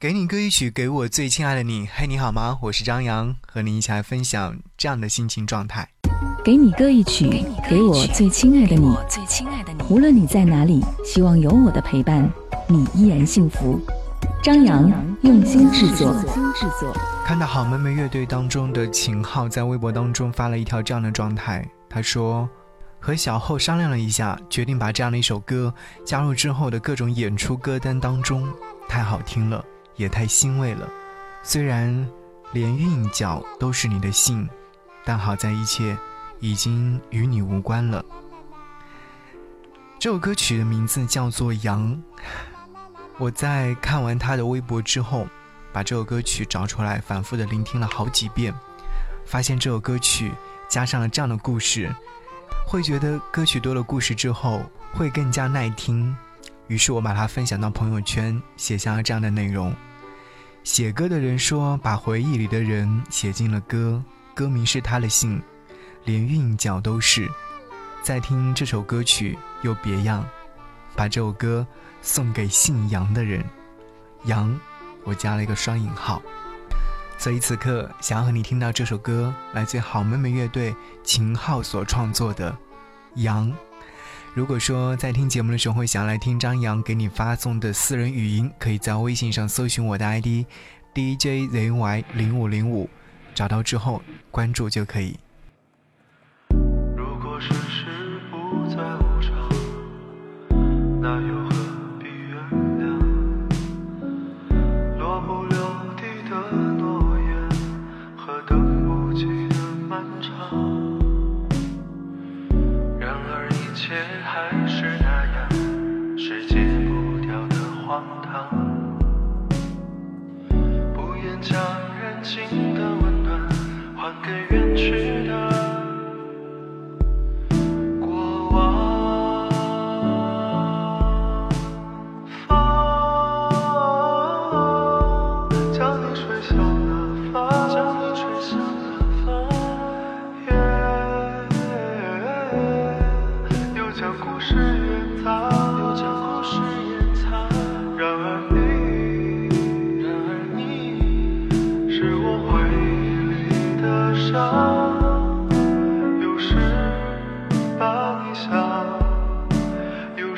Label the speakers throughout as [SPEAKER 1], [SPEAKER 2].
[SPEAKER 1] 给你歌一曲，给我最亲爱的你。嘿，你好吗？我是张扬，和你一起来分享这样的心情状态。
[SPEAKER 2] 给你歌一曲，给我最亲爱的你。最亲爱的你，无论你在哪里，希望有我的陪伴，你依然幸福。张扬用心制作。
[SPEAKER 1] 看到好妹妹乐队当中的秦昊在微博当中发了一条这样的状态，他说：“和小后商量了一下，决定把这样的一首歌加入之后的各种演出歌单当中，太好听了。”也太欣慰了，虽然连韵脚都是你的姓，但好在一切已经与你无关了。这首歌曲的名字叫做《羊》。我在看完他的微博之后，把这首歌曲找出来，反复的聆听了好几遍，发现这首歌曲加上了这样的故事，会觉得歌曲多了故事之后会更加耐听。于是我把它分享到朋友圈，写下了这样的内容。写歌的人说：“把回忆里的人写进了歌，歌名是他的姓，连韵脚都是。”再听这首歌曲又别样，把这首歌送给姓杨的人。杨，我加了一个双引号。所以此刻想要和你听到这首歌，来自好妹妹乐队秦昊所创作的《杨》。如果说在听节目的时候想要来听张扬给你发送的私人语音，可以在微信上搜寻我的 ID DJZY 零五零五，找到之后关注就可以。
[SPEAKER 3] 切还是那样，是戒不掉的荒唐。不愿将燃尽的温暖还给远去的。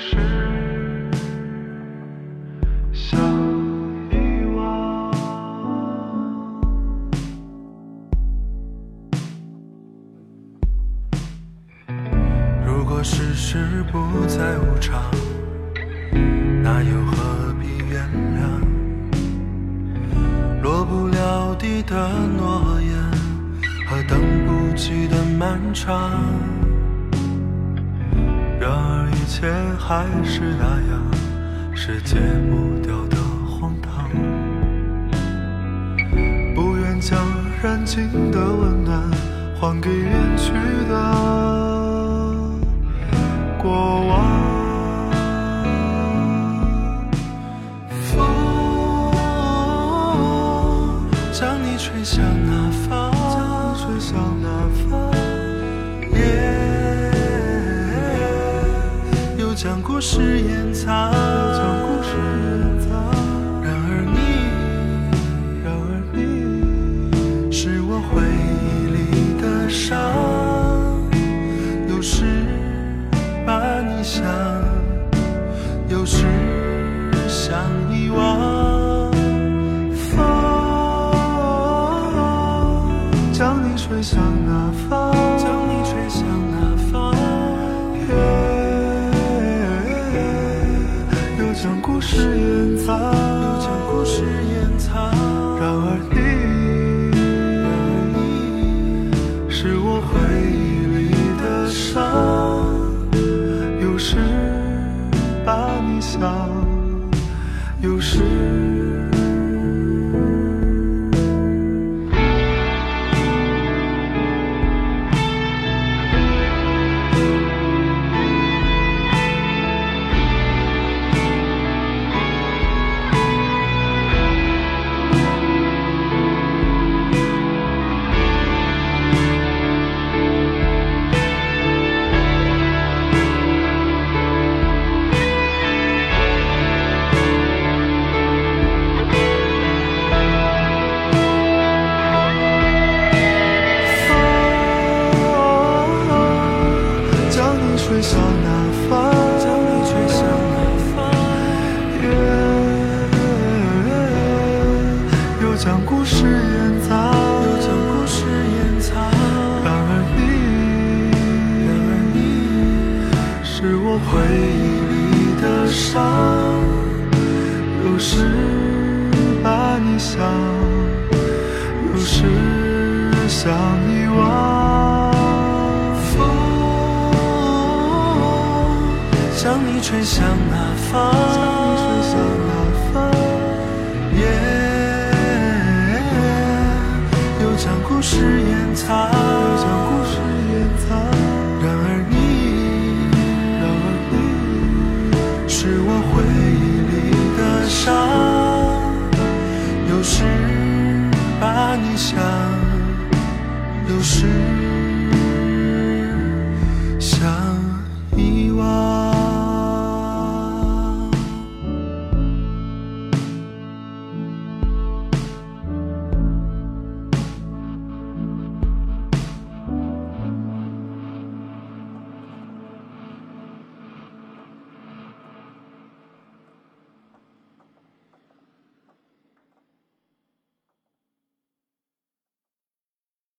[SPEAKER 3] 是想遗忘。如果世事不再无常，那又何必原谅？落不了地的诺言和等不及的漫长。然而一切还是那样，是戒不掉的荒唐。不愿将燃尽的温暖还给远去的。过往，想，有时想遗忘。风将你吹向哪方？将你吹向哪方？又将故事掩藏。回忆里的伤，有时把你想，有时想遗忘。风将你吹向哪方？将你吹向哪方？夜又将故事掩藏，你想，有时。